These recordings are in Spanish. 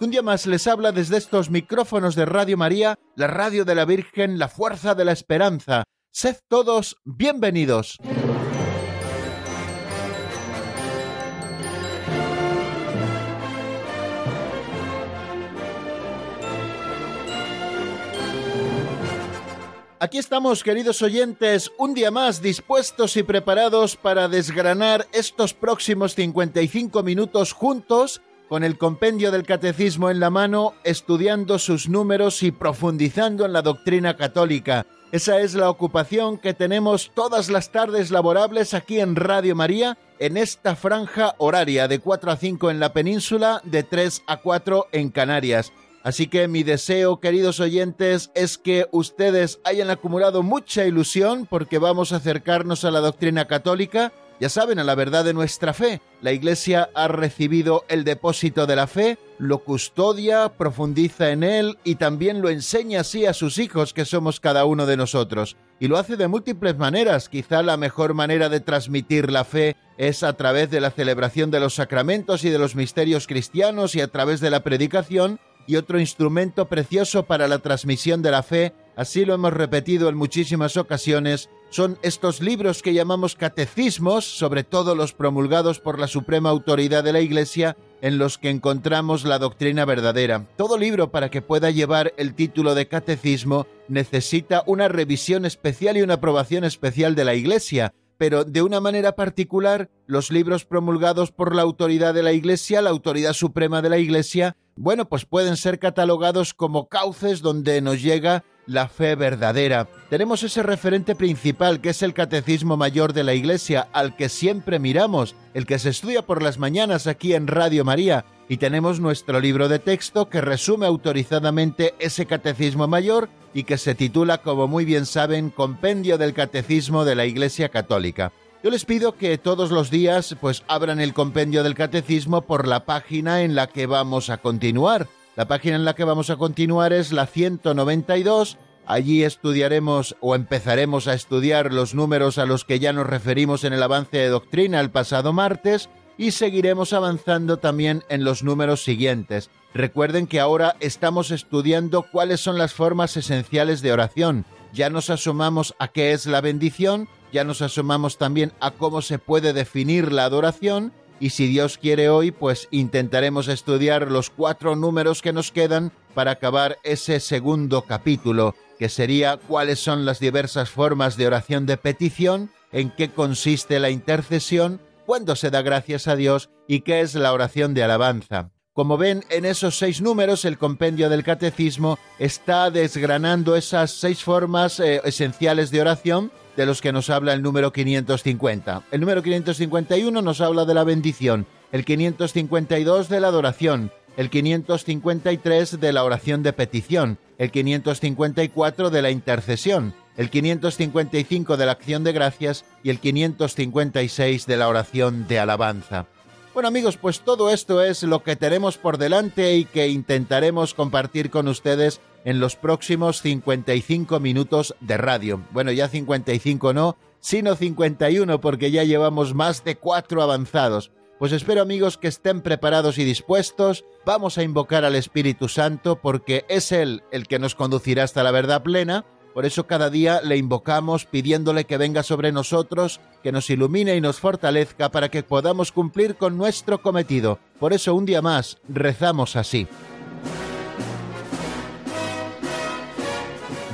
un día más les habla desde estos micrófonos de Radio María, la radio de la Virgen, la fuerza de la esperanza. Sed todos bienvenidos. Aquí estamos, queridos oyentes, un día más dispuestos y preparados para desgranar estos próximos 55 minutos juntos, con el compendio del catecismo en la mano, estudiando sus números y profundizando en la doctrina católica. Esa es la ocupación que tenemos todas las tardes laborables aquí en Radio María, en esta franja horaria de 4 a 5 en la península, de 3 a 4 en Canarias. Así que mi deseo, queridos oyentes, es que ustedes hayan acumulado mucha ilusión porque vamos a acercarnos a la doctrina católica, ya saben, a la verdad de nuestra fe. La Iglesia ha recibido el depósito de la fe, lo custodia, profundiza en él y también lo enseña así a sus hijos, que somos cada uno de nosotros. Y lo hace de múltiples maneras. Quizá la mejor manera de transmitir la fe es a través de la celebración de los sacramentos y de los misterios cristianos y a través de la predicación, y otro instrumento precioso para la transmisión de la fe, así lo hemos repetido en muchísimas ocasiones, son estos libros que llamamos catecismos, sobre todo los promulgados por la suprema autoridad de la Iglesia, en los que encontramos la doctrina verdadera. Todo libro para que pueda llevar el título de catecismo necesita una revisión especial y una aprobación especial de la Iglesia, pero de una manera particular los libros promulgados por la autoridad de la Iglesia, la autoridad suprema de la Iglesia, bueno, pues pueden ser catalogados como cauces donde nos llega la fe verdadera. Tenemos ese referente principal que es el Catecismo Mayor de la Iglesia, al que siempre miramos, el que se estudia por las mañanas aquí en Radio María, y tenemos nuestro libro de texto que resume autorizadamente ese Catecismo Mayor y que se titula, como muy bien saben, Compendio del Catecismo de la Iglesia Católica. Yo les pido que todos los días pues abran el compendio del catecismo por la página en la que vamos a continuar. La página en la que vamos a continuar es la 192. Allí estudiaremos o empezaremos a estudiar los números a los que ya nos referimos en el avance de doctrina el pasado martes y seguiremos avanzando también en los números siguientes. Recuerden que ahora estamos estudiando cuáles son las formas esenciales de oración. Ya nos asomamos a qué es la bendición, ya nos asomamos también a cómo se puede definir la adoración y si Dios quiere hoy, pues intentaremos estudiar los cuatro números que nos quedan para acabar ese segundo capítulo, que sería cuáles son las diversas formas de oración de petición, en qué consiste la intercesión, cuándo se da gracias a Dios y qué es la oración de alabanza. Como ven, en esos seis números el compendio del catecismo está desgranando esas seis formas eh, esenciales de oración de los que nos habla el número 550. El número 551 nos habla de la bendición, el 552 de la adoración, el 553 de la oración de petición, el 554 de la intercesión, el 555 de la acción de gracias y el 556 de la oración de alabanza. Bueno amigos, pues todo esto es lo que tenemos por delante y que intentaremos compartir con ustedes en los próximos 55 minutos de radio. Bueno, ya 55 no, sino 51 porque ya llevamos más de cuatro avanzados. Pues espero amigos que estén preparados y dispuestos. Vamos a invocar al Espíritu Santo porque es Él el que nos conducirá hasta la verdad plena por eso cada día le invocamos pidiéndole que venga sobre nosotros, que nos ilumine y nos fortalezca para que podamos cumplir con nuestro cometido. Por eso un día más rezamos así.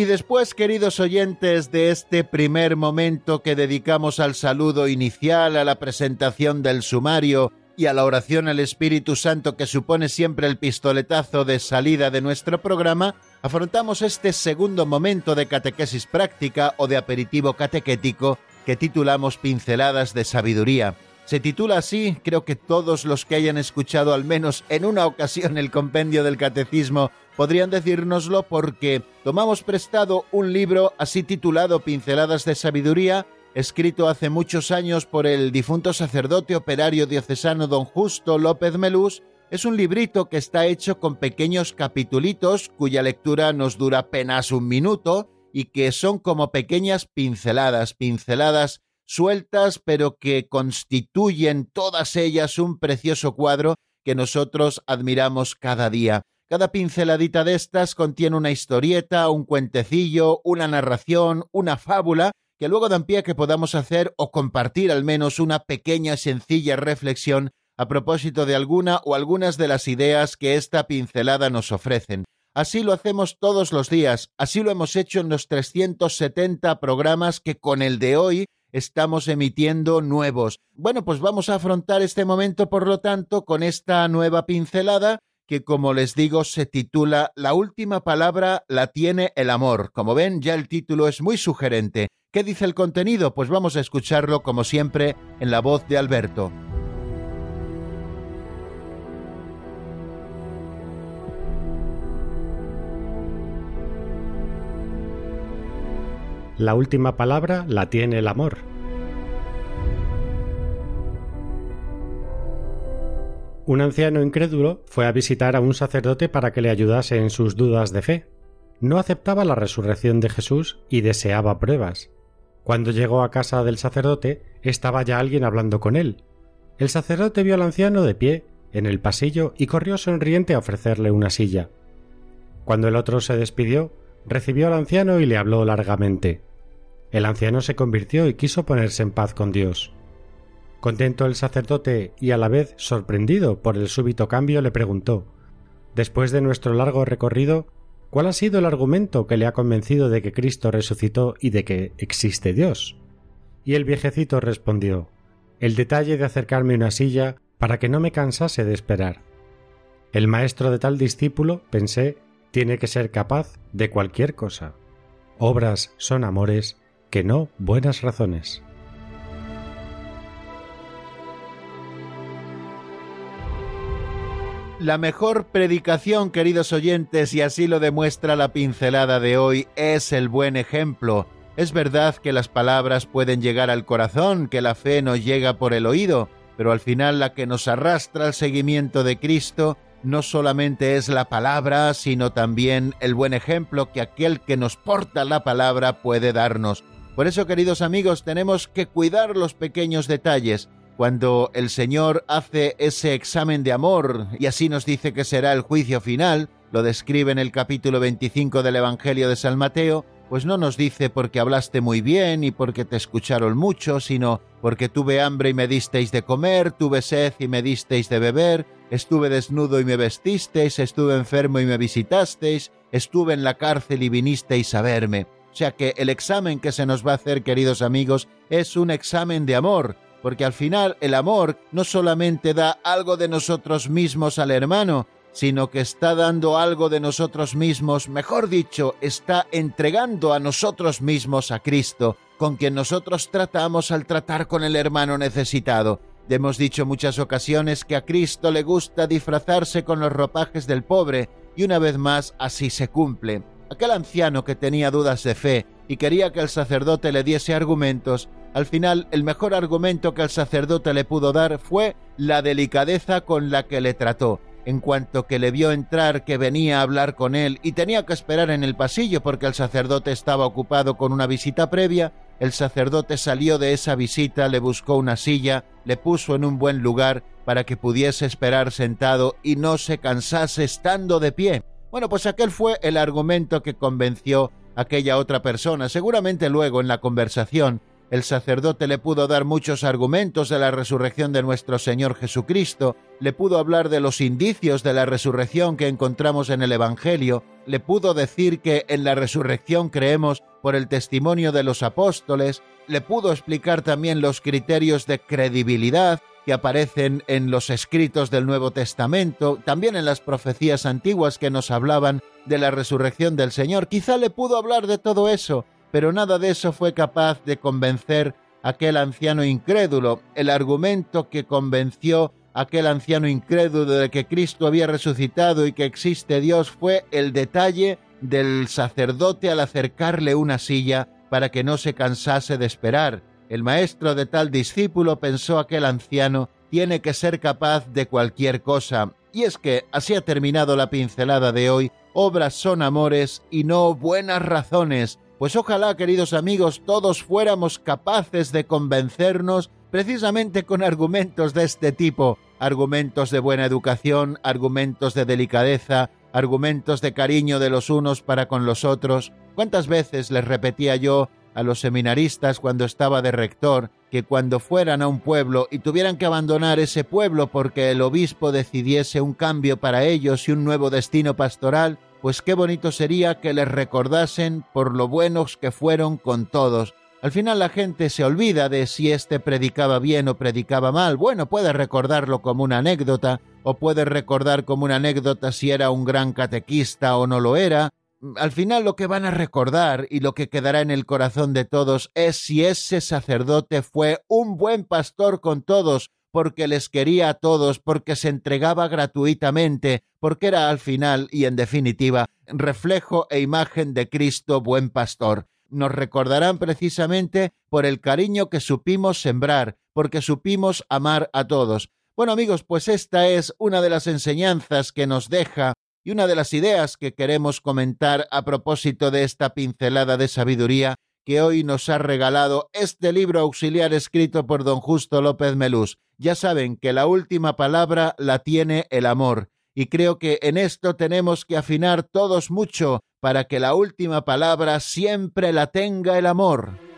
Y después, queridos oyentes, de este primer momento que dedicamos al saludo inicial, a la presentación del sumario y a la oración al Espíritu Santo que supone siempre el pistoletazo de salida de nuestro programa, afrontamos este segundo momento de catequesis práctica o de aperitivo catequético que titulamos Pinceladas de Sabiduría. Se titula así, creo que todos los que hayan escuchado al menos en una ocasión el compendio del catecismo podrían decírnoslo porque tomamos prestado un libro así titulado Pinceladas de Sabiduría, escrito hace muchos años por el difunto sacerdote operario diocesano don Justo López Melús, es un librito que está hecho con pequeños capitulitos cuya lectura nos dura apenas un minuto y que son como pequeñas pinceladas, pinceladas sueltas pero que constituyen todas ellas un precioso cuadro que nosotros admiramos cada día. Cada pinceladita de estas contiene una historieta, un cuentecillo, una narración, una fábula, que luego dan pie a que podamos hacer o compartir al menos una pequeña sencilla reflexión a propósito de alguna o algunas de las ideas que esta pincelada nos ofrecen. Así lo hacemos todos los días, así lo hemos hecho en los 370 programas que con el de hoy estamos emitiendo nuevos. Bueno, pues vamos a afrontar este momento, por lo tanto, con esta nueva pincelada que, como les digo, se titula La última palabra la tiene el amor. Como ven, ya el título es muy sugerente. ¿Qué dice el contenido? Pues vamos a escucharlo, como siempre, en la voz de Alberto. La última palabra la tiene el amor. Un anciano incrédulo fue a visitar a un sacerdote para que le ayudase en sus dudas de fe. No aceptaba la resurrección de Jesús y deseaba pruebas. Cuando llegó a casa del sacerdote, estaba ya alguien hablando con él. El sacerdote vio al anciano de pie en el pasillo y corrió sonriente a ofrecerle una silla. Cuando el otro se despidió, recibió al anciano y le habló largamente. El anciano se convirtió y quiso ponerse en paz con Dios. Contento el sacerdote y a la vez sorprendido por el súbito cambio, le preguntó Después de nuestro largo recorrido, ¿cuál ha sido el argumento que le ha convencido de que Cristo resucitó y de que existe Dios? Y el viejecito respondió El detalle de acercarme una silla para que no me cansase de esperar. El maestro de tal discípulo, pensé, tiene que ser capaz de cualquier cosa. Obras son amores que no buenas razones. La mejor predicación, queridos oyentes, y así lo demuestra la pincelada de hoy, es el buen ejemplo. Es verdad que las palabras pueden llegar al corazón, que la fe nos llega por el oído, pero al final la que nos arrastra al seguimiento de Cristo no solamente es la palabra, sino también el buen ejemplo que aquel que nos porta la palabra puede darnos. Por eso, queridos amigos, tenemos que cuidar los pequeños detalles. Cuando el Señor hace ese examen de amor y así nos dice que será el juicio final, lo describe en el capítulo 25 del Evangelio de San Mateo, pues no nos dice porque hablaste muy bien y porque te escucharon mucho, sino porque tuve hambre y me disteis de comer, tuve sed y me disteis de beber, estuve desnudo y me vestisteis, estuve enfermo y me visitasteis, estuve en la cárcel y vinisteis a verme. O sea que el examen que se nos va a hacer, queridos amigos, es un examen de amor, porque al final el amor no solamente da algo de nosotros mismos al hermano, sino que está dando algo de nosotros mismos, mejor dicho, está entregando a nosotros mismos a Cristo, con quien nosotros tratamos al tratar con el hermano necesitado. Hemos dicho muchas ocasiones que a Cristo le gusta disfrazarse con los ropajes del pobre, y una vez más así se cumple. Aquel anciano que tenía dudas de fe y quería que el sacerdote le diese argumentos, al final el mejor argumento que el sacerdote le pudo dar fue la delicadeza con la que le trató. En cuanto que le vio entrar que venía a hablar con él y tenía que esperar en el pasillo porque el sacerdote estaba ocupado con una visita previa, el sacerdote salió de esa visita, le buscó una silla, le puso en un buen lugar para que pudiese esperar sentado y no se cansase estando de pie. Bueno, pues aquel fue el argumento que convenció a aquella otra persona. Seguramente luego en la conversación el sacerdote le pudo dar muchos argumentos de la resurrección de nuestro Señor Jesucristo, le pudo hablar de los indicios de la resurrección que encontramos en el Evangelio, le pudo decir que en la resurrección creemos por el testimonio de los apóstoles, le pudo explicar también los criterios de credibilidad que aparecen en los escritos del Nuevo Testamento, también en las profecías antiguas que nos hablaban de la resurrección del Señor. Quizá le pudo hablar de todo eso, pero nada de eso fue capaz de convencer a aquel anciano incrédulo. El argumento que convenció a aquel anciano incrédulo de que Cristo había resucitado y que existe Dios fue el detalle del sacerdote al acercarle una silla para que no se cansase de esperar. El maestro de tal discípulo pensó aquel anciano tiene que ser capaz de cualquier cosa. Y es que así ha terminado la pincelada de hoy. Obras son amores y no buenas razones. Pues ojalá, queridos amigos, todos fuéramos capaces de convencernos precisamente con argumentos de este tipo, argumentos de buena educación, argumentos de delicadeza, argumentos de cariño de los unos para con los otros. ¿Cuántas veces les repetía yo a los seminaristas cuando estaba de rector que cuando fueran a un pueblo y tuvieran que abandonar ese pueblo porque el obispo decidiese un cambio para ellos y un nuevo destino pastoral, pues qué bonito sería que les recordasen por lo buenos que fueron con todos. Al final la gente se olvida de si éste predicaba bien o predicaba mal. Bueno, puede recordarlo como una anécdota, o puede recordar como una anécdota si era un gran catequista o no lo era. Al final lo que van a recordar y lo que quedará en el corazón de todos es si ese sacerdote fue un buen pastor con todos, porque les quería a todos, porque se entregaba gratuitamente, porque era al final y en definitiva reflejo e imagen de Cristo buen pastor. Nos recordarán precisamente por el cariño que supimos sembrar, porque supimos amar a todos. Bueno amigos, pues esta es una de las enseñanzas que nos deja y una de las ideas que queremos comentar a propósito de esta pincelada de sabiduría que hoy nos ha regalado este libro auxiliar escrito por don Justo López Melús. Ya saben que la última palabra la tiene el amor, y creo que en esto tenemos que afinar todos mucho para que la última palabra siempre la tenga el amor.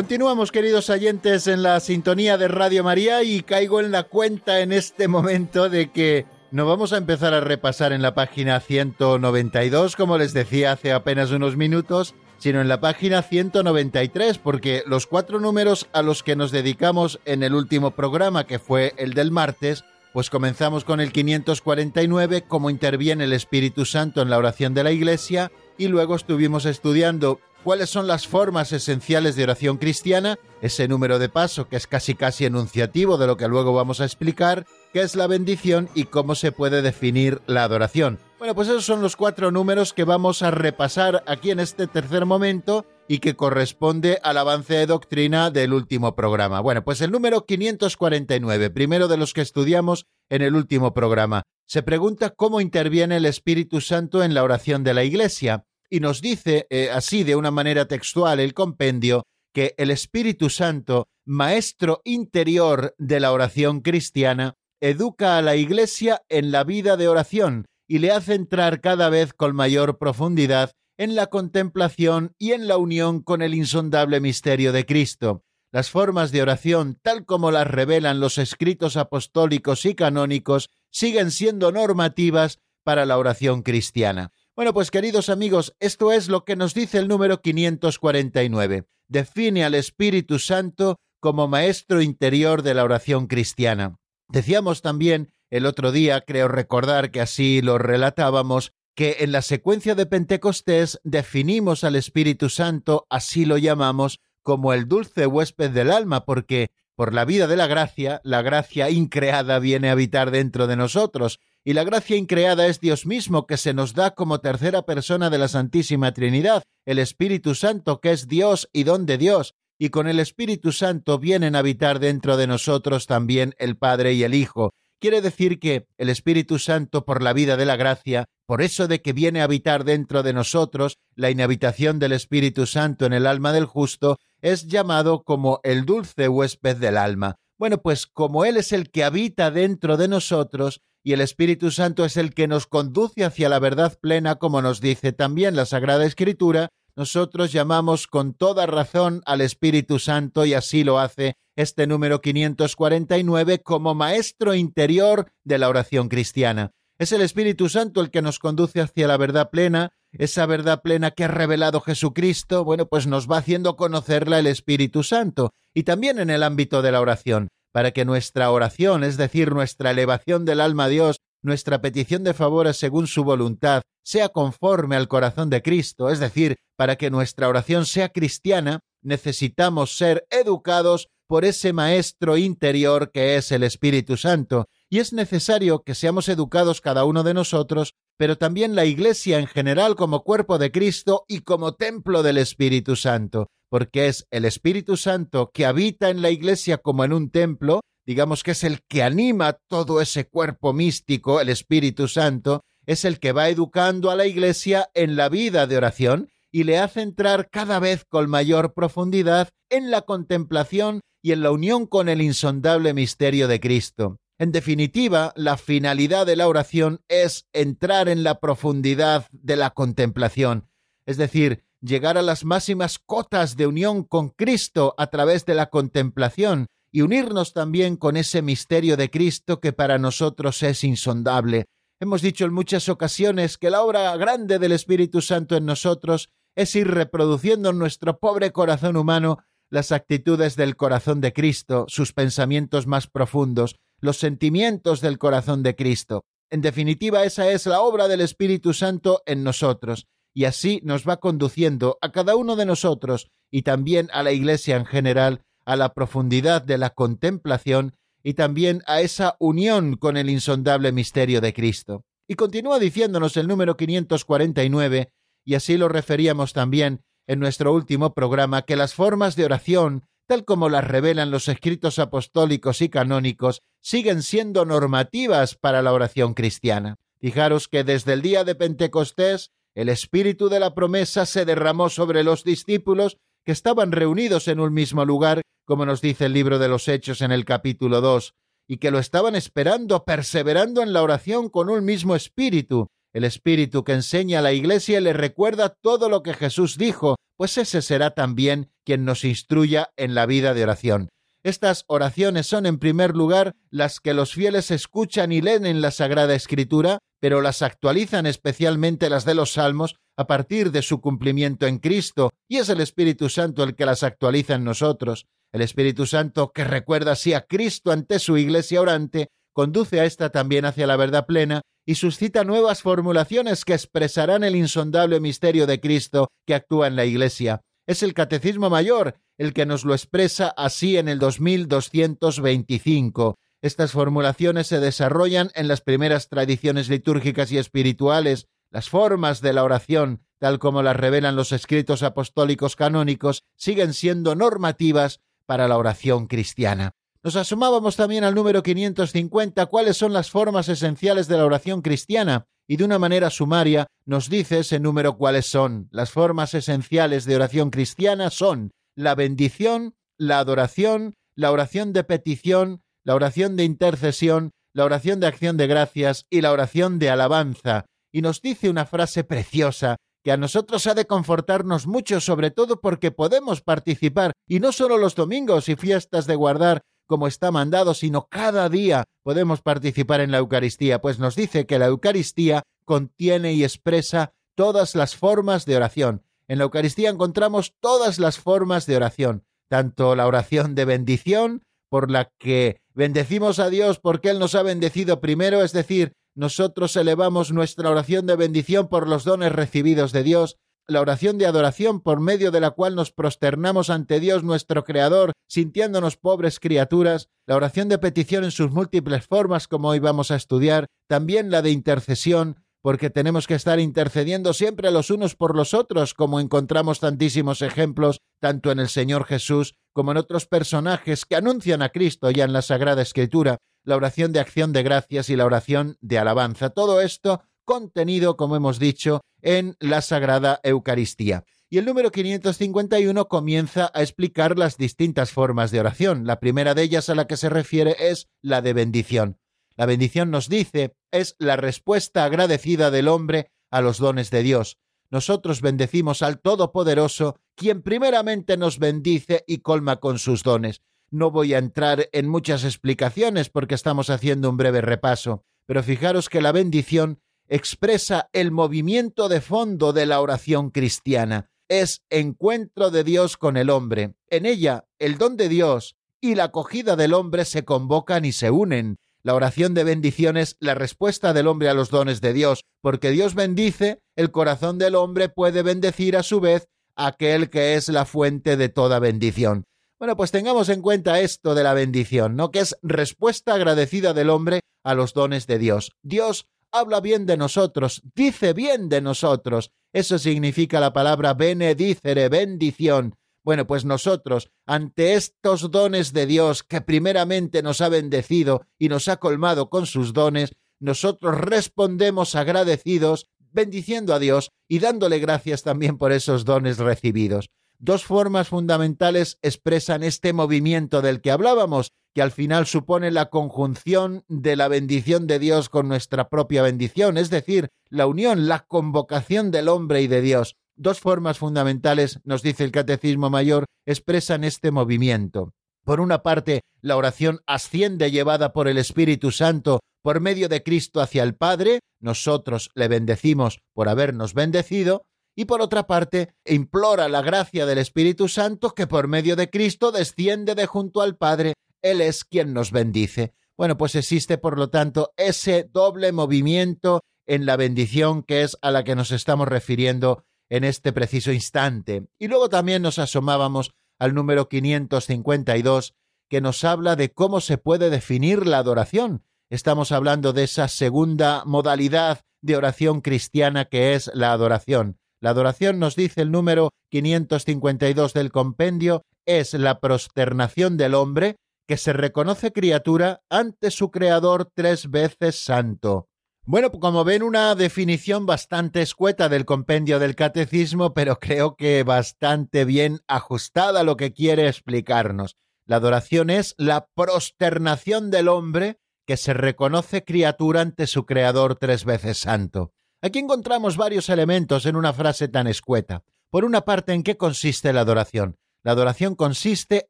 Continuamos, queridos oyentes, en la sintonía de Radio María y caigo en la cuenta en este momento de que no vamos a empezar a repasar en la página 192, como les decía hace apenas unos minutos, sino en la página 193, porque los cuatro números a los que nos dedicamos en el último programa, que fue el del martes, pues comenzamos con el 549, cómo interviene el Espíritu Santo en la oración de la Iglesia, y luego estuvimos estudiando cuáles son las formas esenciales de oración cristiana, ese número de paso que es casi casi enunciativo de lo que luego vamos a explicar, qué es la bendición y cómo se puede definir la adoración. Bueno, pues esos son los cuatro números que vamos a repasar aquí en este tercer momento y que corresponde al avance de doctrina del último programa. Bueno, pues el número 549, primero de los que estudiamos en el último programa, se pregunta cómo interviene el Espíritu Santo en la oración de la Iglesia y nos dice eh, así de una manera textual el compendio que el Espíritu Santo, maestro interior de la oración cristiana, educa a la Iglesia en la vida de oración y le hace entrar cada vez con mayor profundidad en la contemplación y en la unión con el insondable misterio de Cristo. Las formas de oración, tal como las revelan los escritos apostólicos y canónicos, siguen siendo normativas para la oración cristiana. Bueno, pues queridos amigos, esto es lo que nos dice el número 549. Define al Espíritu Santo como maestro interior de la oración cristiana. Decíamos también el otro día, creo recordar que así lo relatábamos, que en la secuencia de Pentecostés definimos al Espíritu Santo, así lo llamamos, como el dulce huésped del alma, porque por la vida de la gracia, la gracia increada viene a habitar dentro de nosotros, y la gracia increada es Dios mismo que se nos da como tercera persona de la Santísima Trinidad, el Espíritu Santo que es Dios y don de Dios, y con el Espíritu Santo vienen a habitar dentro de nosotros también el Padre y el Hijo. Quiere decir que el Espíritu Santo, por la vida de la gracia, por eso de que viene a habitar dentro de nosotros, la inhabitación del Espíritu Santo en el alma del justo, es llamado como el dulce huésped del alma. Bueno, pues como Él es el que habita dentro de nosotros, y el Espíritu Santo es el que nos conduce hacia la verdad plena, como nos dice también la Sagrada Escritura, nosotros llamamos con toda razón al Espíritu Santo y así lo hace este número 549 como maestro interior de la oración cristiana. Es el Espíritu Santo el que nos conduce hacia la verdad plena, esa verdad plena que ha revelado Jesucristo, bueno, pues nos va haciendo conocerla el Espíritu Santo, y también en el ámbito de la oración, para que nuestra oración, es decir, nuestra elevación del alma a Dios, nuestra petición de favores según su voluntad, sea conforme al corazón de Cristo, es decir, para que nuestra oración sea cristiana, necesitamos ser educados por ese Maestro interior que es el Espíritu Santo, y es necesario que seamos educados cada uno de nosotros, pero también la Iglesia en general como cuerpo de Cristo y como templo del Espíritu Santo, porque es el Espíritu Santo que habita en la Iglesia como en un templo, digamos que es el que anima todo ese cuerpo místico, el Espíritu Santo, es el que va educando a la Iglesia en la vida de oración y le hace entrar cada vez con mayor profundidad en la contemplación y en la unión con el insondable misterio de Cristo. En definitiva, la finalidad de la oración es entrar en la profundidad de la contemplación, es decir, llegar a las máximas cotas de unión con Cristo a través de la contemplación y unirnos también con ese misterio de Cristo que para nosotros es insondable. Hemos dicho en muchas ocasiones que la obra grande del Espíritu Santo en nosotros es ir reproduciendo en nuestro pobre corazón humano las actitudes del corazón de Cristo, sus pensamientos más profundos, los sentimientos del corazón de Cristo. En definitiva, esa es la obra del Espíritu Santo en nosotros, y así nos va conduciendo a cada uno de nosotros y también a la Iglesia en general a la profundidad de la contemplación y también a esa unión con el insondable misterio de Cristo. Y continúa diciéndonos el número 549, y así lo referíamos también en nuestro último programa, que las formas de oración, tal como las revelan los escritos apostólicos y canónicos, siguen siendo normativas para la oración cristiana. Fijaros que desde el día de Pentecostés el espíritu de la promesa se derramó sobre los discípulos que estaban reunidos en un mismo lugar, como nos dice el libro de los Hechos en el capítulo 2, y que lo estaban esperando, perseverando en la oración con un mismo espíritu, el espíritu que enseña a la Iglesia le recuerda todo lo que Jesús dijo, pues ese será también quien nos instruya en la vida de oración. Estas oraciones son, en primer lugar, las que los fieles escuchan y leen en la Sagrada Escritura, pero las actualizan especialmente las de los Salmos a partir de su cumplimiento en Cristo, y es el Espíritu Santo el que las actualiza en nosotros. El Espíritu Santo, que recuerda así a Cristo ante su iglesia orante, conduce a ésta también hacia la verdad plena y suscita nuevas formulaciones que expresarán el insondable misterio de Cristo que actúa en la iglesia. Es el Catecismo Mayor el que nos lo expresa así en el 2225. Estas formulaciones se desarrollan en las primeras tradiciones litúrgicas y espirituales, las formas de la oración, tal como las revelan los escritos apostólicos canónicos, siguen siendo normativas para la oración cristiana. Nos asomábamos también al número 550 cuáles son las formas esenciales de la oración cristiana y de una manera sumaria nos dice ese número cuáles son. Las formas esenciales de oración cristiana son la bendición, la adoración, la oración de petición, la oración de intercesión, la oración de acción de gracias y la oración de alabanza y nos dice una frase preciosa que a nosotros ha de confortarnos mucho, sobre todo porque podemos participar, y no solo los domingos y fiestas de guardar como está mandado, sino cada día podemos participar en la Eucaristía, pues nos dice que la Eucaristía contiene y expresa todas las formas de oración. En la Eucaristía encontramos todas las formas de oración, tanto la oración de bendición, por la que bendecimos a Dios porque Él nos ha bendecido primero, es decir, nosotros elevamos nuestra oración de bendición por los dones recibidos de Dios, la oración de adoración por medio de la cual nos prosternamos ante Dios nuestro Creador, sintiéndonos pobres criaturas, la oración de petición en sus múltiples formas, como hoy vamos a estudiar, también la de intercesión, porque tenemos que estar intercediendo siempre los unos por los otros, como encontramos tantísimos ejemplos, tanto en el Señor Jesús como en otros personajes que anuncian a Cristo ya en la Sagrada Escritura, la oración de acción de gracias y la oración de alabanza. Todo esto contenido, como hemos dicho, en la Sagrada Eucaristía. Y el número 551 comienza a explicar las distintas formas de oración. La primera de ellas a la que se refiere es la de bendición. La bendición nos dice es la respuesta agradecida del hombre a los dones de Dios. Nosotros bendecimos al Todopoderoso, quien primeramente nos bendice y colma con sus dones. No voy a entrar en muchas explicaciones porque estamos haciendo un breve repaso, pero fijaros que la bendición expresa el movimiento de fondo de la oración cristiana. Es encuentro de Dios con el hombre. En ella, el don de Dios y la acogida del hombre se convocan y se unen. La oración de bendición es la respuesta del hombre a los dones de Dios, porque Dios bendice, el corazón del hombre puede bendecir a su vez aquel que es la fuente de toda bendición. Bueno, pues tengamos en cuenta esto de la bendición, ¿no? Que es respuesta agradecida del hombre a los dones de Dios. Dios habla bien de nosotros, dice bien de nosotros. Eso significa la palabra benedicere, bendición. Bueno, pues nosotros, ante estos dones de Dios que primeramente nos ha bendecido y nos ha colmado con sus dones, nosotros respondemos agradecidos, bendiciendo a Dios y dándole gracias también por esos dones recibidos. Dos formas fundamentales expresan este movimiento del que hablábamos, que al final supone la conjunción de la bendición de Dios con nuestra propia bendición, es decir, la unión, la convocación del hombre y de Dios. Dos formas fundamentales, nos dice el Catecismo Mayor, expresan este movimiento. Por una parte, la oración asciende llevada por el Espíritu Santo por medio de Cristo hacia el Padre, nosotros le bendecimos por habernos bendecido, y por otra parte, implora la gracia del Espíritu Santo que por medio de Cristo desciende de junto al Padre, Él es quien nos bendice. Bueno, pues existe, por lo tanto, ese doble movimiento en la bendición que es a la que nos estamos refiriendo en este preciso instante. Y luego también nos asomábamos al número 552, que nos habla de cómo se puede definir la adoración. Estamos hablando de esa segunda modalidad de oración cristiana que es la adoración. La adoración, nos dice el número 552 del compendio, es la prosternación del hombre que se reconoce criatura ante su Creador tres veces santo. Bueno, como ven, una definición bastante escueta del compendio del catecismo, pero creo que bastante bien ajustada a lo que quiere explicarnos. La adoración es la prosternación del hombre que se reconoce criatura ante su Creador tres veces santo. Aquí encontramos varios elementos en una frase tan escueta. Por una parte, ¿en qué consiste la adoración? La adoración consiste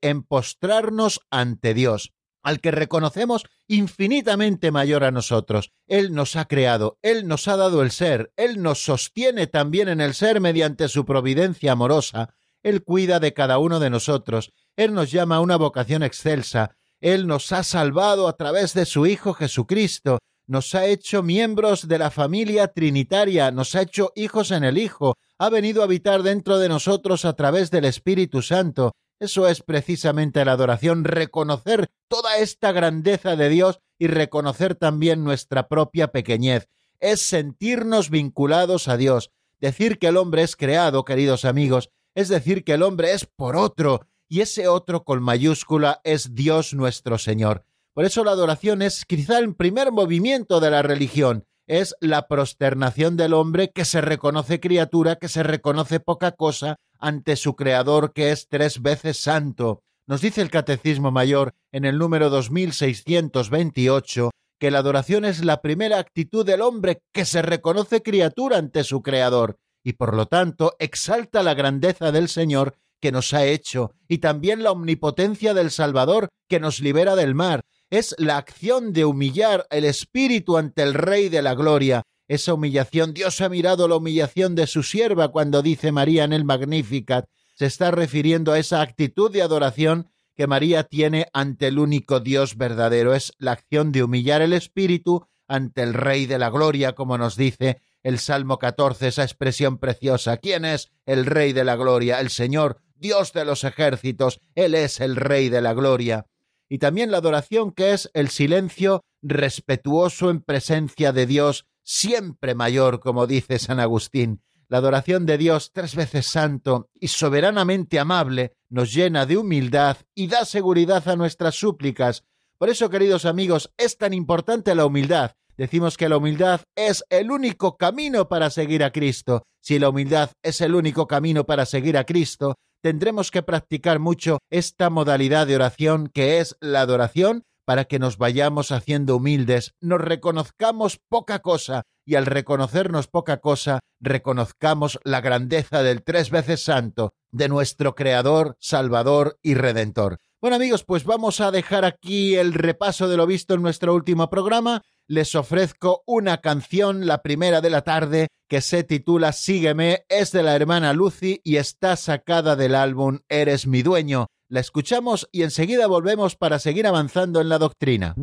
en postrarnos ante Dios al que reconocemos infinitamente mayor a nosotros. Él nos ha creado, Él nos ha dado el ser, Él nos sostiene también en el ser mediante su providencia amorosa, Él cuida de cada uno de nosotros, Él nos llama a una vocación excelsa, Él nos ha salvado a través de su Hijo Jesucristo, nos ha hecho miembros de la familia trinitaria, nos ha hecho hijos en el Hijo, ha venido a habitar dentro de nosotros a través del Espíritu Santo, eso es precisamente la adoración, reconocer toda esta grandeza de Dios y reconocer también nuestra propia pequeñez. Es sentirnos vinculados a Dios. Decir que el hombre es creado, queridos amigos, es decir que el hombre es por otro, y ese otro con mayúscula es Dios nuestro Señor. Por eso la adoración es quizá el primer movimiento de la religión, es la prosternación del hombre que se reconoce criatura, que se reconoce poca cosa ante su Creador que es tres veces santo. Nos dice el Catecismo Mayor en el número 2628 que la adoración es la primera actitud del hombre que se reconoce criatura ante su Creador y por lo tanto exalta la grandeza del Señor que nos ha hecho y también la omnipotencia del Salvador que nos libera del mar es la acción de humillar el espíritu ante el Rey de la Gloria. Esa humillación, Dios ha mirado la humillación de su sierva cuando dice María en el Magnificat. Se está refiriendo a esa actitud de adoración que María tiene ante el único Dios verdadero. Es la acción de humillar el espíritu ante el Rey de la Gloria, como nos dice el Salmo 14, esa expresión preciosa. ¿Quién es el Rey de la Gloria? El Señor, Dios de los ejércitos. Él es el Rey de la Gloria y también la adoración que es el silencio respetuoso en presencia de Dios, siempre mayor, como dice San Agustín. La adoración de Dios tres veces santo y soberanamente amable nos llena de humildad y da seguridad a nuestras súplicas, Por eso, queridos amigos, es tan importante la humildad. Decimos que la humildad es el único camino para seguir a Cristo. Si la humildad es el único camino para seguir a Cristo, tendremos que practicar mucho esta modalidad de oración que es la adoración para que nos vayamos haciendo humildes, nos reconozcamos poca cosa y al reconocernos poca cosa, reconozcamos la grandeza del tres veces santo, de nuestro Creador, Salvador y Redentor. Bueno amigos, pues vamos a dejar aquí el repaso de lo visto en nuestro último programa. Les ofrezco una canción, la primera de la tarde, que se titula Sígueme, es de la hermana Lucy y está sacada del álbum Eres mi dueño la escuchamos y enseguida volvemos para seguir avanzando en la doctrina.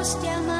Dios.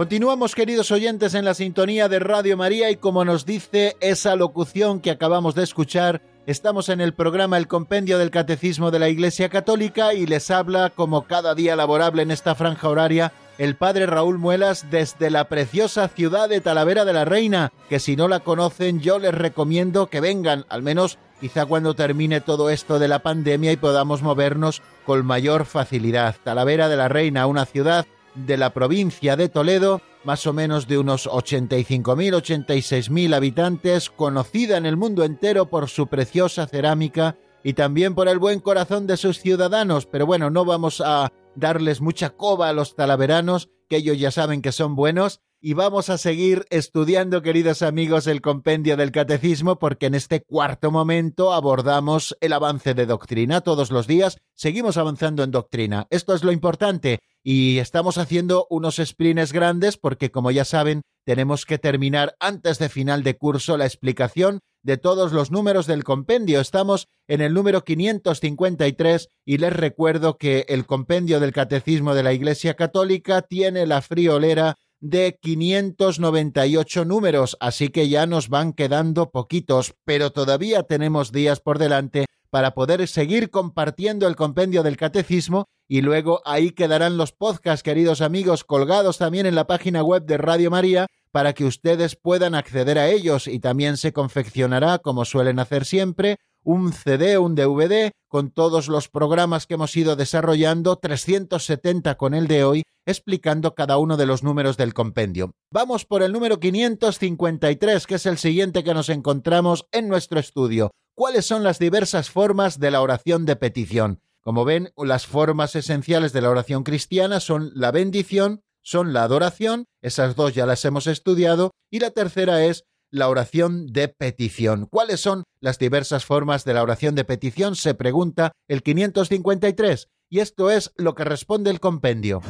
Continuamos, queridos oyentes, en la sintonía de Radio María y como nos dice esa locución que acabamos de escuchar, estamos en el programa El Compendio del Catecismo de la Iglesia Católica y les habla, como cada día laborable en esta franja horaria, el padre Raúl Muelas desde la preciosa ciudad de Talavera de la Reina, que si no la conocen yo les recomiendo que vengan, al menos quizá cuando termine todo esto de la pandemia y podamos movernos con mayor facilidad. Talavera de la Reina, una ciudad de la provincia de Toledo, más o menos de unos 85.000, 86.000 habitantes, conocida en el mundo entero por su preciosa cerámica y también por el buen corazón de sus ciudadanos, pero bueno, no vamos a darles mucha coba a los talaveranos, que ellos ya saben que son buenos, y vamos a seguir estudiando, queridos amigos, el compendio del catecismo, porque en este cuarto momento abordamos el avance de doctrina. Todos los días seguimos avanzando en doctrina. Esto es lo importante. Y estamos haciendo unos sprints grandes porque, como ya saben, tenemos que terminar antes de final de curso la explicación de todos los números del compendio. Estamos en el número 553 y les recuerdo que el compendio del Catecismo de la Iglesia Católica tiene la friolera de 598 números, así que ya nos van quedando poquitos, pero todavía tenemos días por delante para poder seguir compartiendo el compendio del catecismo y luego ahí quedarán los podcasts, queridos amigos, colgados también en la página web de Radio María para que ustedes puedan acceder a ellos y también se confeccionará, como suelen hacer siempre, un CD, un DVD, con todos los programas que hemos ido desarrollando, 370 con el de hoy, explicando cada uno de los números del compendio. Vamos por el número 553, que es el siguiente que nos encontramos en nuestro estudio. ¿Cuáles son las diversas formas de la oración de petición? Como ven, las formas esenciales de la oración cristiana son la bendición, son la adoración, esas dos ya las hemos estudiado, y la tercera es la oración de petición. ¿Cuáles son las diversas formas de la oración de petición? Se pregunta el 553 y esto es lo que responde el compendio.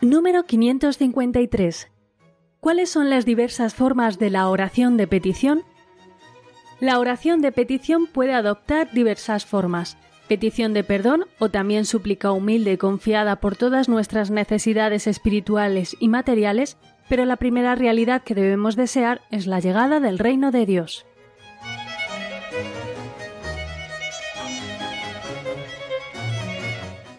Número 553. ¿Cuáles son las diversas formas de la oración de petición? La oración de petición puede adoptar diversas formas petición de perdón o también súplica humilde y confiada por todas nuestras necesidades espirituales y materiales, pero la primera realidad que debemos desear es la llegada del reino de Dios.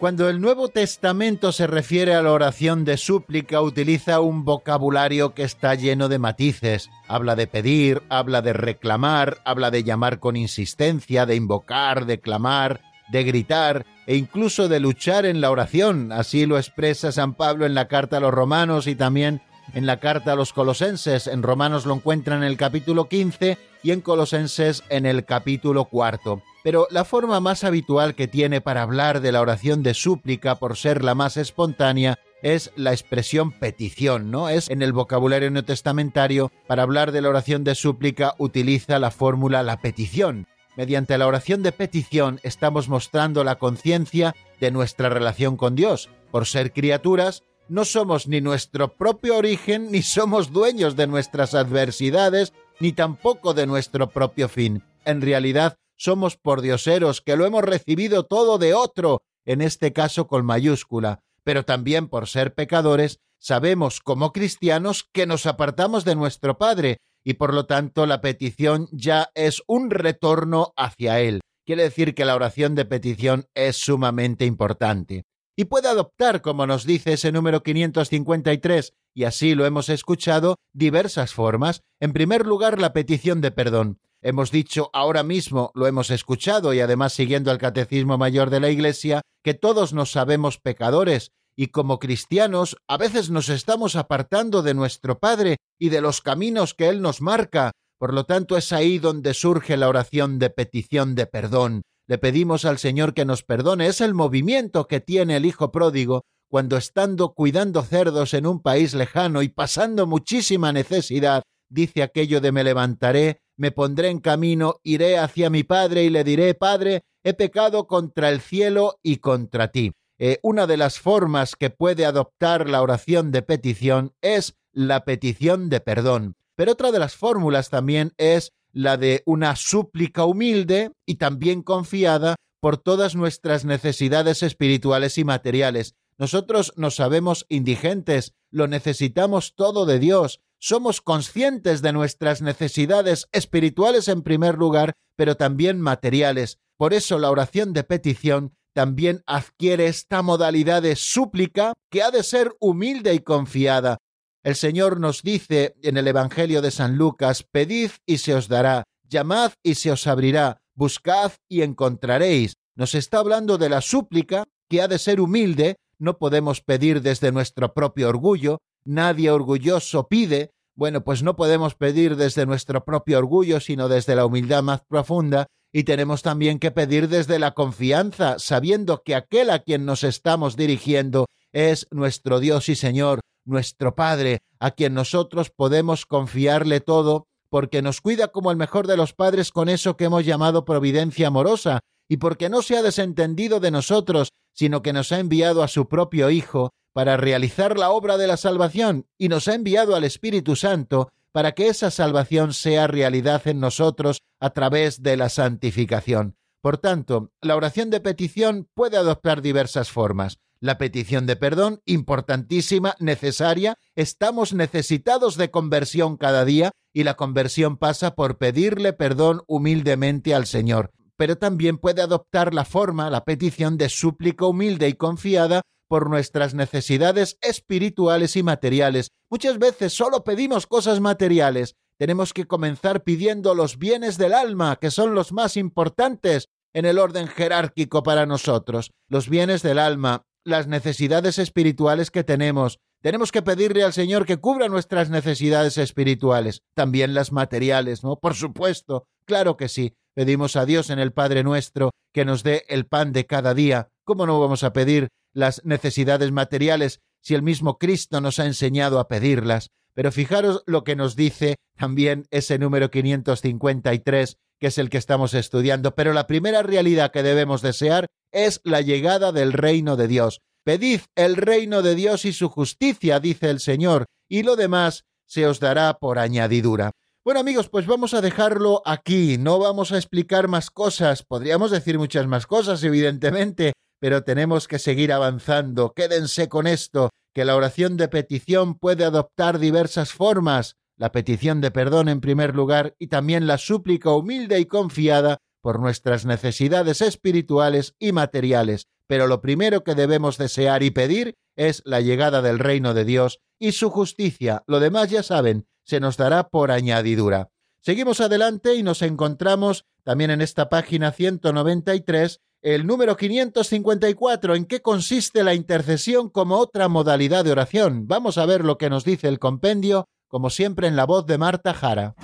Cuando el Nuevo Testamento se refiere a la oración de súplica, utiliza un vocabulario que está lleno de matices. Habla de pedir, habla de reclamar, habla de llamar con insistencia, de invocar, de clamar, de gritar e incluso de luchar en la oración. Así lo expresa San Pablo en la carta a los romanos y también en la carta a los colosenses. En Romanos lo encuentran en el capítulo 15 y en Colosenses en el capítulo cuarto. Pero la forma más habitual que tiene para hablar de la oración de súplica por ser la más espontánea es la expresión petición, ¿no? Es en el vocabulario neotestamentario, para hablar de la oración de súplica utiliza la fórmula la petición. Mediante la oración de petición estamos mostrando la conciencia de nuestra relación con Dios. Por ser criaturas, no somos ni nuestro propio origen, ni somos dueños de nuestras adversidades, ni tampoco de nuestro propio fin. En realidad, somos por dioseros que lo hemos recibido todo de otro, en este caso con mayúscula, pero también por ser pecadores, sabemos como cristianos que nos apartamos de nuestro Padre y por lo tanto la petición ya es un retorno hacia Él. Quiere decir que la oración de petición es sumamente importante. Y puede adoptar, como nos dice ese número 553, y así lo hemos escuchado, diversas formas. En primer lugar, la petición de perdón. Hemos dicho ahora mismo, lo hemos escuchado y además siguiendo el Catecismo Mayor de la Iglesia, que todos nos sabemos pecadores y como cristianos a veces nos estamos apartando de nuestro Padre y de los caminos que Él nos marca. Por lo tanto, es ahí donde surge la oración de petición de perdón. Le pedimos al Señor que nos perdone. Es el movimiento que tiene el Hijo pródigo cuando estando cuidando cerdos en un país lejano y pasando muchísima necesidad, dice aquello de me levantaré, me pondré en camino, iré hacia mi Padre y le diré, Padre, he pecado contra el cielo y contra ti. Eh, una de las formas que puede adoptar la oración de petición es la petición de perdón. Pero otra de las fórmulas también es la de una súplica humilde y también confiada por todas nuestras necesidades espirituales y materiales. Nosotros nos sabemos indigentes, lo necesitamos todo de Dios, somos conscientes de nuestras necesidades espirituales en primer lugar, pero también materiales. Por eso la oración de petición también adquiere esta modalidad de súplica que ha de ser humilde y confiada. El Señor nos dice en el Evangelio de San Lucas, Pedid y se os dará, llamad y se os abrirá, buscad y encontraréis. Nos está hablando de la súplica que ha de ser humilde, no podemos pedir desde nuestro propio orgullo, nadie orgulloso pide, bueno, pues no podemos pedir desde nuestro propio orgullo, sino desde la humildad más profunda, y tenemos también que pedir desde la confianza, sabiendo que aquel a quien nos estamos dirigiendo es nuestro Dios y Señor, nuestro Padre, a quien nosotros podemos confiarle todo, porque nos cuida como el mejor de los padres con eso que hemos llamado providencia amorosa, y porque no se ha desentendido de nosotros, sino que nos ha enviado a su propio Hijo para realizar la obra de la salvación, y nos ha enviado al Espíritu Santo para que esa salvación sea realidad en nosotros a través de la santificación. Por tanto, la oración de petición puede adoptar diversas formas. La petición de perdón, importantísima, necesaria, estamos necesitados de conversión cada día y la conversión pasa por pedirle perdón humildemente al Señor pero también puede adoptar la forma, la petición de súplica humilde y confiada por nuestras necesidades espirituales y materiales. Muchas veces solo pedimos cosas materiales. Tenemos que comenzar pidiendo los bienes del alma, que son los más importantes en el orden jerárquico para nosotros. Los bienes del alma, las necesidades espirituales que tenemos. Tenemos que pedirle al Señor que cubra nuestras necesidades espirituales, también las materiales, ¿no? Por supuesto, claro que sí. Pedimos a Dios en el Padre nuestro que nos dé el pan de cada día. ¿Cómo no vamos a pedir las necesidades materiales si el mismo Cristo nos ha enseñado a pedirlas? Pero fijaros lo que nos dice también ese número 553, que es el que estamos estudiando. Pero la primera realidad que debemos desear es la llegada del reino de Dios. Pedid el reino de Dios y su justicia, dice el Señor, y lo demás se os dará por añadidura. Bueno amigos, pues vamos a dejarlo aquí, no vamos a explicar más cosas, podríamos decir muchas más cosas, evidentemente, pero tenemos que seguir avanzando. Quédense con esto, que la oración de petición puede adoptar diversas formas, la petición de perdón en primer lugar y también la súplica humilde y confiada por nuestras necesidades espirituales y materiales, pero lo primero que debemos desear y pedir es la llegada del reino de Dios y su justicia. Lo demás ya saben, se nos dará por añadidura. Seguimos adelante y nos encontramos también en esta página 193 el número 554, en qué consiste la intercesión como otra modalidad de oración. Vamos a ver lo que nos dice el compendio, como siempre en la voz de Marta Jara.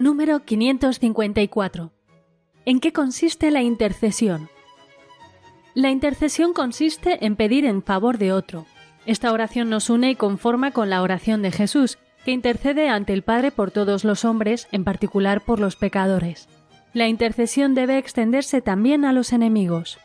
Número 554. ¿En qué consiste la intercesión? La intercesión consiste en pedir en favor de otro. Esta oración nos une y conforma con la oración de Jesús, que intercede ante el Padre por todos los hombres, en particular por los pecadores. La intercesión debe extenderse también a los enemigos.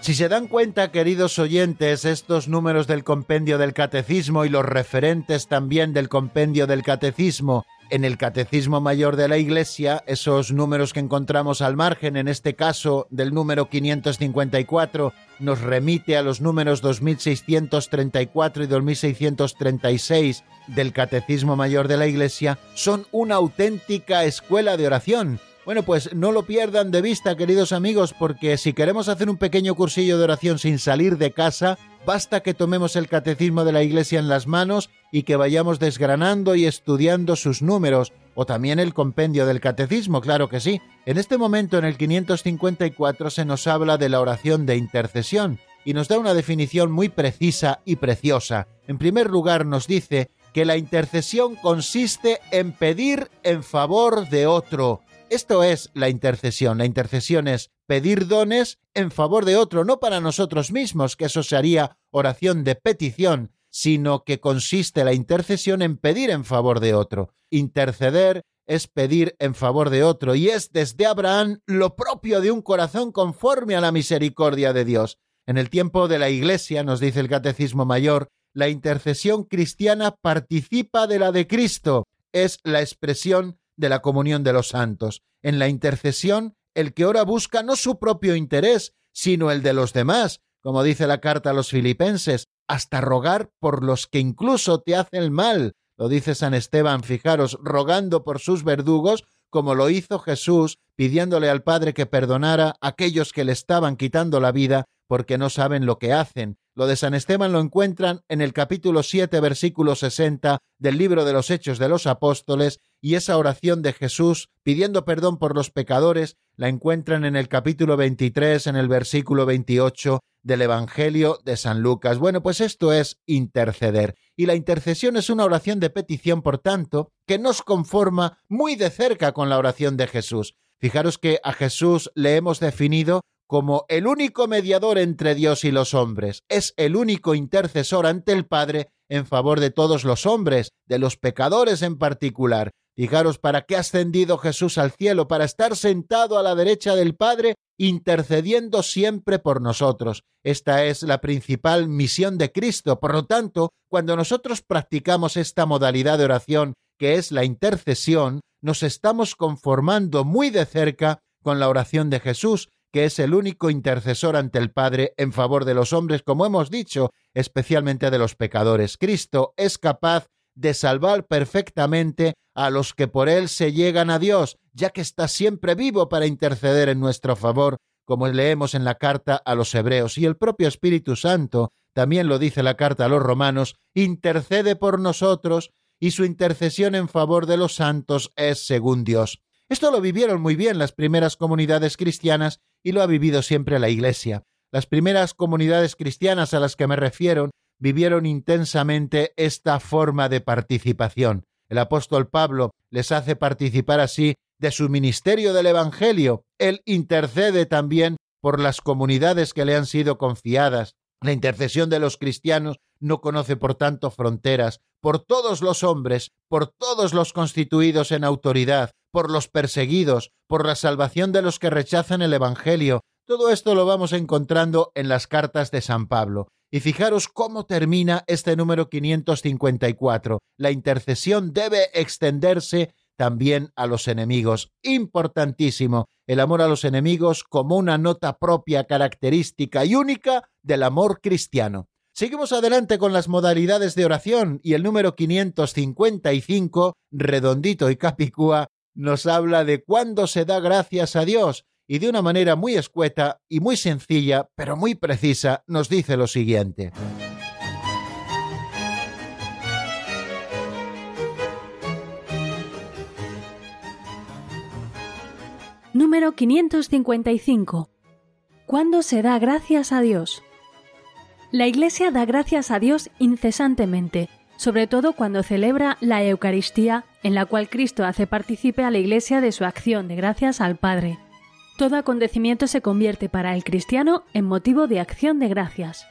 Si se dan cuenta, queridos oyentes, estos números del compendio del catecismo y los referentes también del compendio del catecismo en el Catecismo Mayor de la Iglesia, esos números que encontramos al margen, en este caso del número 554, nos remite a los números 2634 y 2636 del Catecismo Mayor de la Iglesia, son una auténtica escuela de oración. Bueno, pues no lo pierdan de vista, queridos amigos, porque si queremos hacer un pequeño cursillo de oración sin salir de casa, basta que tomemos el catecismo de la Iglesia en las manos y que vayamos desgranando y estudiando sus números, o también el compendio del catecismo, claro que sí. En este momento, en el 554, se nos habla de la oración de intercesión y nos da una definición muy precisa y preciosa. En primer lugar, nos dice que la intercesión consiste en pedir en favor de otro, esto es la intercesión. La intercesión es pedir dones en favor de otro, no para nosotros mismos, que eso sería oración de petición, sino que consiste la intercesión en pedir en favor de otro. Interceder es pedir en favor de otro y es desde Abraham lo propio de un corazón conforme a la misericordia de Dios. En el tiempo de la Iglesia, nos dice el Catecismo Mayor, la intercesión cristiana participa de la de Cristo, es la expresión de la comunión de los santos. En la intercesión, el que ora busca no su propio interés, sino el de los demás, como dice la carta a los filipenses, hasta rogar por los que incluso te hacen mal. Lo dice San Esteban, fijaros, rogando por sus verdugos, como lo hizo Jesús, pidiéndole al Padre que perdonara a aquellos que le estaban quitando la vida porque no saben lo que hacen. Lo de San Esteban lo encuentran en el capítulo 7, versículo 60 del libro de los Hechos de los Apóstoles, y esa oración de Jesús pidiendo perdón por los pecadores la encuentran en el capítulo 23, en el versículo 28 del Evangelio de San Lucas. Bueno, pues esto es interceder. Y la intercesión es una oración de petición, por tanto, que nos conforma muy de cerca con la oración de Jesús. Fijaros que a Jesús le hemos definido como el único mediador entre Dios y los hombres, es el único intercesor ante el Padre en favor de todos los hombres, de los pecadores en particular. Fijaros para qué ha ascendido Jesús al cielo, para estar sentado a la derecha del Padre, intercediendo siempre por nosotros. Esta es la principal misión de Cristo. Por lo tanto, cuando nosotros practicamos esta modalidad de oración, que es la intercesión, nos estamos conformando muy de cerca con la oración de Jesús, que es el único intercesor ante el Padre en favor de los hombres, como hemos dicho, especialmente de los pecadores. Cristo es capaz de salvar perfectamente a los que por él se llegan a Dios, ya que está siempre vivo para interceder en nuestro favor, como leemos en la carta a los Hebreos, y el propio Espíritu Santo, también lo dice la carta a los Romanos, intercede por nosotros, y su intercesión en favor de los santos es según Dios. Esto lo vivieron muy bien las primeras comunidades cristianas y lo ha vivido siempre la Iglesia. Las primeras comunidades cristianas a las que me refiero vivieron intensamente esta forma de participación. El apóstol Pablo les hace participar así de su ministerio del Evangelio. Él intercede también por las comunidades que le han sido confiadas. La intercesión de los cristianos no conoce por tanto fronteras, por todos los hombres, por todos los constituidos en autoridad, por los perseguidos, por la salvación de los que rechazan el Evangelio. Todo esto lo vamos encontrando en las cartas de San Pablo. Y fijaros cómo termina este número 554. La intercesión debe extenderse también a los enemigos. Importantísimo el amor a los enemigos como una nota propia, característica y única del amor cristiano. Seguimos adelante con las modalidades de oración y el número 555, redondito y capicúa, nos habla de cuándo se da gracias a Dios y de una manera muy escueta y muy sencilla, pero muy precisa, nos dice lo siguiente. Número 555. ¿Cuándo se da gracias a Dios? La Iglesia da gracias a Dios incesantemente, sobre todo cuando celebra la Eucaristía, en la cual Cristo hace partícipe a la Iglesia de su acción de gracias al Padre. Todo acontecimiento se convierte para el cristiano en motivo de acción de gracias.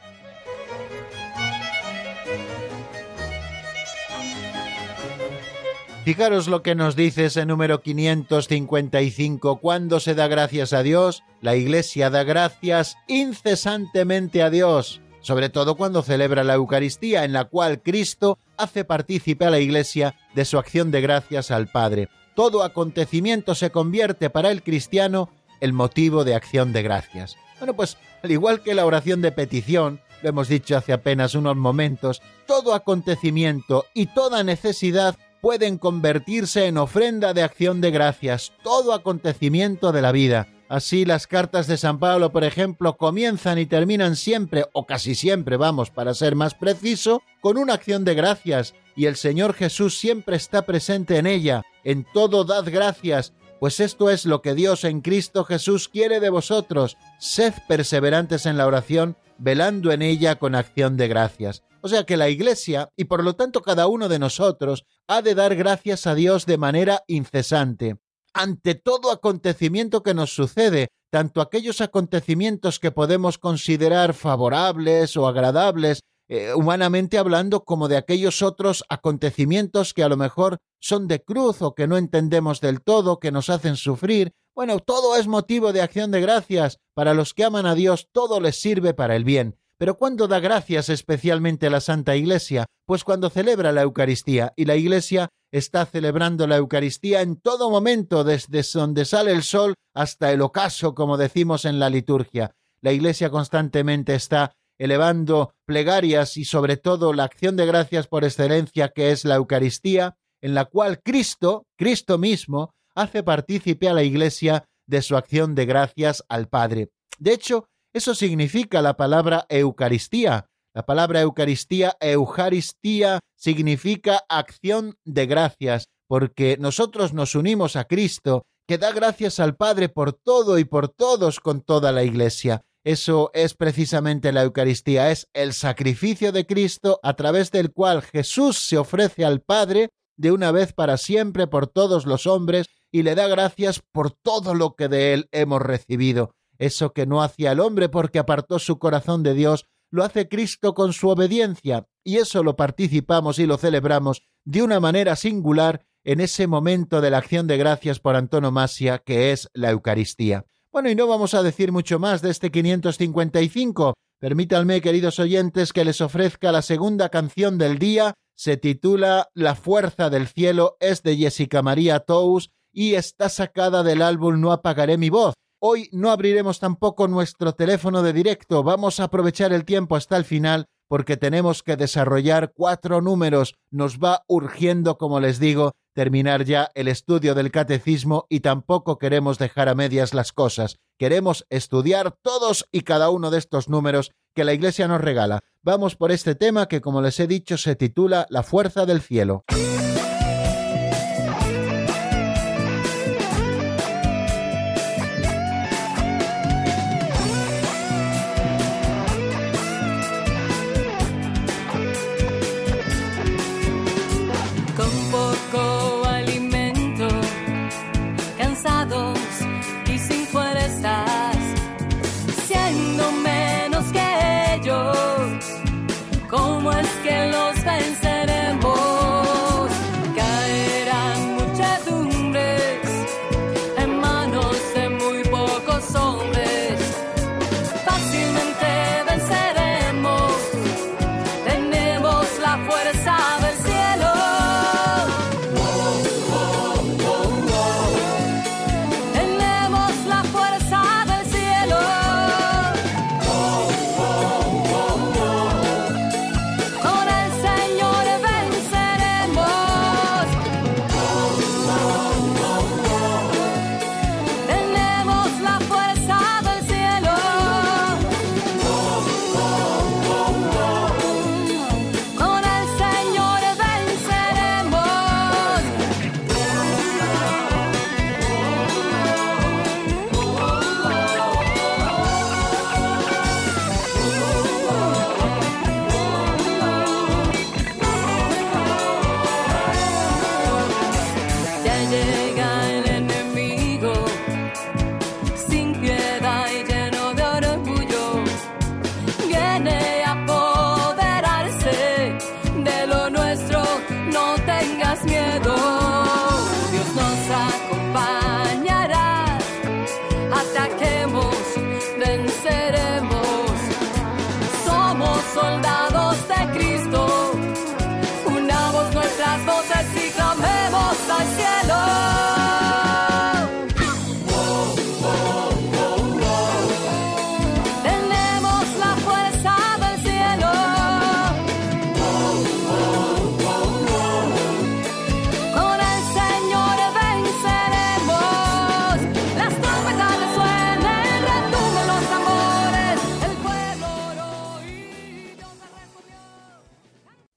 Fijaros lo que nos dice ese número 555. Cuando se da gracias a Dios, la Iglesia da gracias incesantemente a Dios sobre todo cuando celebra la Eucaristía, en la cual Cristo hace partícipe a la Iglesia de su acción de gracias al Padre. Todo acontecimiento se convierte para el cristiano el motivo de acción de gracias. Bueno, pues al igual que la oración de petición, lo hemos dicho hace apenas unos momentos, todo acontecimiento y toda necesidad pueden convertirse en ofrenda de acción de gracias, todo acontecimiento de la vida Así las cartas de San Pablo, por ejemplo, comienzan y terminan siempre, o casi siempre, vamos, para ser más preciso, con una acción de gracias, y el Señor Jesús siempre está presente en ella. En todo dad gracias, pues esto es lo que Dios en Cristo Jesús quiere de vosotros. Sed perseverantes en la oración, velando en ella con acción de gracias. O sea que la Iglesia, y por lo tanto cada uno de nosotros, ha de dar gracias a Dios de manera incesante ante todo acontecimiento que nos sucede, tanto aquellos acontecimientos que podemos considerar favorables o agradables eh, humanamente hablando, como de aquellos otros acontecimientos que a lo mejor son de cruz o que no entendemos del todo, que nos hacen sufrir. Bueno, todo es motivo de acción de gracias. Para los que aman a Dios, todo les sirve para el bien. Pero ¿cuándo da gracias especialmente la Santa Iglesia? Pues cuando celebra la Eucaristía, y la Iglesia está celebrando la Eucaristía en todo momento, desde donde sale el sol hasta el ocaso, como decimos en la liturgia. La Iglesia constantemente está elevando plegarias y sobre todo la acción de gracias por excelencia que es la Eucaristía, en la cual Cristo, Cristo mismo, hace partícipe a la Iglesia de su acción de gracias al Padre. De hecho, eso significa la palabra Eucaristía. La palabra Eucaristía, Eucaristía, significa acción de gracias, porque nosotros nos unimos a Cristo, que da gracias al Padre por todo y por todos con toda la Iglesia. Eso es precisamente la Eucaristía, es el sacrificio de Cristo a través del cual Jesús se ofrece al Padre de una vez para siempre por todos los hombres y le da gracias por todo lo que de él hemos recibido. Eso que no hacía el hombre porque apartó su corazón de Dios, lo hace Cristo con su obediencia, y eso lo participamos y lo celebramos de una manera singular en ese momento de la acción de gracias por antonomasia que es la Eucaristía. Bueno, y no vamos a decir mucho más de este 555. Permítanme, queridos oyentes, que les ofrezca la segunda canción del día. Se titula La fuerza del cielo, es de Jessica María Tous y está sacada del álbum No apagaré mi voz. Hoy no abriremos tampoco nuestro teléfono de directo, vamos a aprovechar el tiempo hasta el final porque tenemos que desarrollar cuatro números. Nos va urgiendo, como les digo, terminar ya el estudio del catecismo y tampoco queremos dejar a medias las cosas. Queremos estudiar todos y cada uno de estos números que la Iglesia nos regala. Vamos por este tema que, como les he dicho, se titula La fuerza del cielo.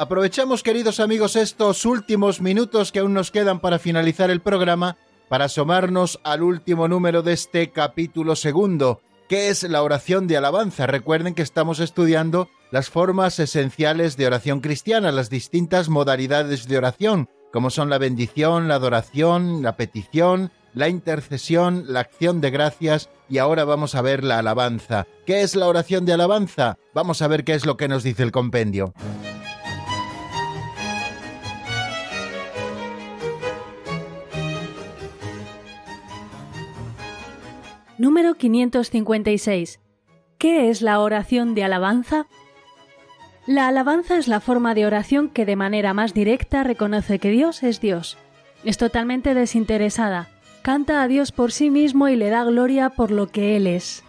Aprovechamos, queridos amigos, estos últimos minutos que aún nos quedan para finalizar el programa para asomarnos al último número de este capítulo segundo, que es la oración de alabanza. Recuerden que estamos estudiando las formas esenciales de oración cristiana, las distintas modalidades de oración, como son la bendición, la adoración, la petición, la intercesión, la acción de gracias y ahora vamos a ver la alabanza. ¿Qué es la oración de alabanza? Vamos a ver qué es lo que nos dice el compendio. Número 556. ¿Qué es la oración de alabanza? La alabanza es la forma de oración que de manera más directa reconoce que Dios es Dios. Es totalmente desinteresada, canta a Dios por sí mismo y le da gloria por lo que Él es.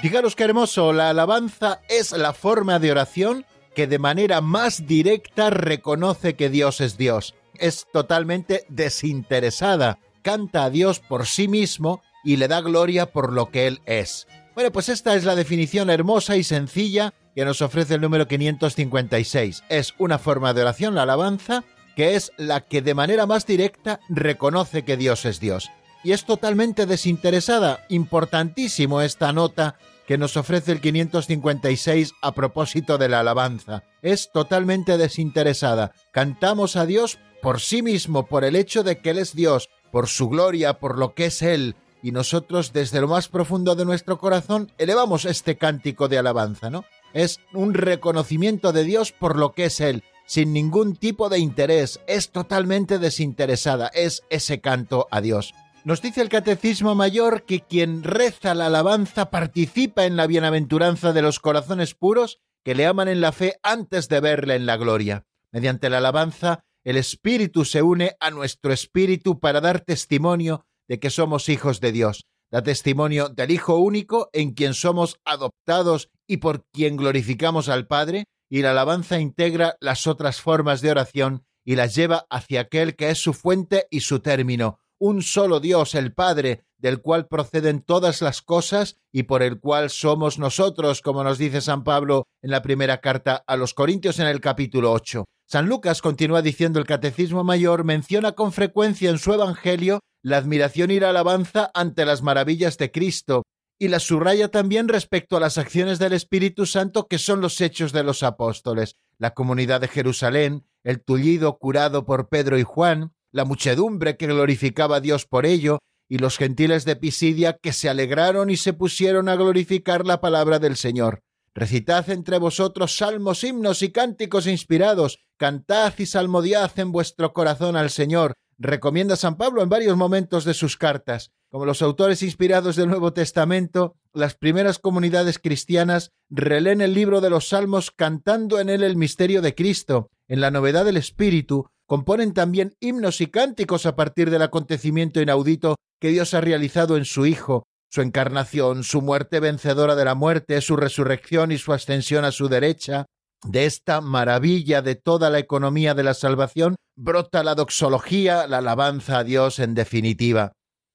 Fijaros qué hermoso, la alabanza es la forma de oración que de manera más directa reconoce que Dios es Dios es totalmente desinteresada, canta a Dios por sí mismo y le da gloria por lo que Él es. Bueno, pues esta es la definición hermosa y sencilla que nos ofrece el número 556. Es una forma de oración, la alabanza, que es la que de manera más directa reconoce que Dios es Dios. Y es totalmente desinteresada. Importantísimo esta nota que nos ofrece el 556 a propósito de la alabanza. Es totalmente desinteresada. Cantamos a Dios por sí mismo, por el hecho de que Él es Dios, por su gloria, por lo que es Él, y nosotros desde lo más profundo de nuestro corazón elevamos este cántico de alabanza, ¿no? Es un reconocimiento de Dios por lo que es Él, sin ningún tipo de interés, es totalmente desinteresada, es ese canto a Dios. Nos dice el Catecismo Mayor que quien reza la alabanza participa en la bienaventuranza de los corazones puros que le aman en la fe antes de verle en la gloria. Mediante la alabanza, el Espíritu se une a nuestro Espíritu para dar testimonio de que somos hijos de Dios. Da testimonio del Hijo único en quien somos adoptados y por quien glorificamos al Padre, y la alabanza integra las otras formas de oración y las lleva hacia aquel que es su fuente y su término, un solo Dios, el Padre, del cual proceden todas las cosas y por el cual somos nosotros, como nos dice San Pablo en la primera carta a los Corintios en el capítulo 8. San Lucas, continúa diciendo el Catecismo Mayor, menciona con frecuencia en su Evangelio la admiración y la alabanza ante las maravillas de Cristo, y la subraya también respecto a las acciones del Espíritu Santo que son los hechos de los apóstoles, la comunidad de Jerusalén, el tullido curado por Pedro y Juan, la muchedumbre que glorificaba a Dios por ello, y los gentiles de Pisidia que se alegraron y se pusieron a glorificar la palabra del Señor. Recitad entre vosotros salmos, himnos y cánticos inspirados, cantad y salmodiad en vuestro corazón al Señor, recomienda San Pablo en varios momentos de sus cartas. Como los autores inspirados del Nuevo Testamento, las primeras comunidades cristianas releen el libro de los Salmos cantando en él el misterio de Cristo. En la novedad del Espíritu, componen también himnos y cánticos a partir del acontecimiento inaudito que Dios ha realizado en su Hijo, su encarnación, su muerte vencedora de la muerte, su resurrección y su ascensión a su derecha. De esta maravilla de toda la economía de la salvación brota la doxología, la alabanza a Dios en definitiva.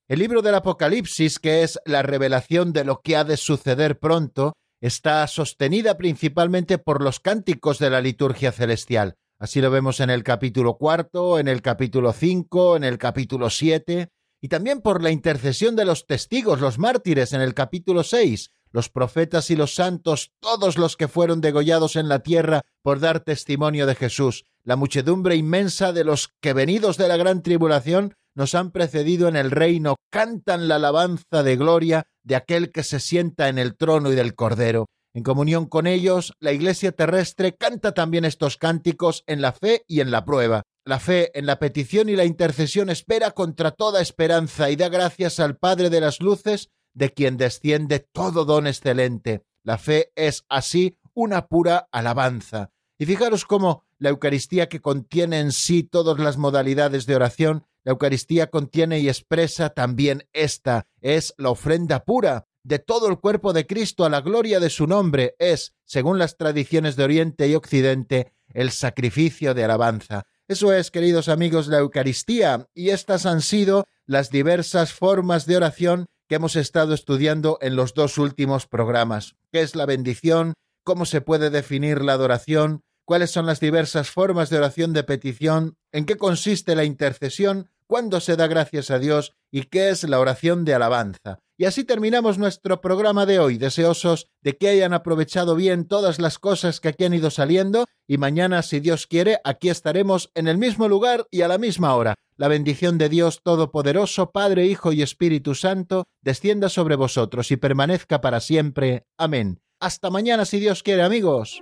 El libro del Apocalipsis, que es la revelación de lo que ha de suceder pronto, está sostenida principalmente por los cánticos de la liturgia celestial. Así lo vemos en el capítulo cuarto, en el capítulo cinco, en el capítulo siete, y también por la intercesión de los testigos, los mártires, en el capítulo seis, los profetas y los santos, todos los que fueron degollados en la tierra por dar testimonio de Jesús, la muchedumbre inmensa de los que venidos de la gran tribulación nos han precedido en el reino, cantan la alabanza de gloria de aquel que se sienta en el trono y del Cordero. En comunión con ellos, la Iglesia terrestre canta también estos cánticos en la fe y en la prueba. La fe en la petición y la intercesión espera contra toda esperanza y da gracias al Padre de las Luces, de quien desciende todo don excelente. La fe es así una pura alabanza. Y fijaros cómo la Eucaristía que contiene en sí todas las modalidades de oración, la Eucaristía contiene y expresa también esta, es la ofrenda pura, de todo el cuerpo de Cristo a la gloria de su nombre es, según las tradiciones de Oriente y Occidente, el sacrificio de alabanza. Eso es, queridos amigos, la Eucaristía, y estas han sido las diversas formas de oración que hemos estado estudiando en los dos últimos programas. ¿Qué es la bendición? ¿Cómo se puede definir la adoración? ¿Cuáles son las diversas formas de oración de petición? ¿En qué consiste la intercesión? ¿Cuándo se da gracias a Dios? ¿Y qué es la oración de alabanza? Y así terminamos nuestro programa de hoy, deseosos de que hayan aprovechado bien todas las cosas que aquí han ido saliendo y mañana, si Dios quiere, aquí estaremos en el mismo lugar y a la misma hora. La bendición de Dios Todopoderoso, Padre, Hijo y Espíritu Santo, descienda sobre vosotros y permanezca para siempre. Amén. Hasta mañana, si Dios quiere, amigos.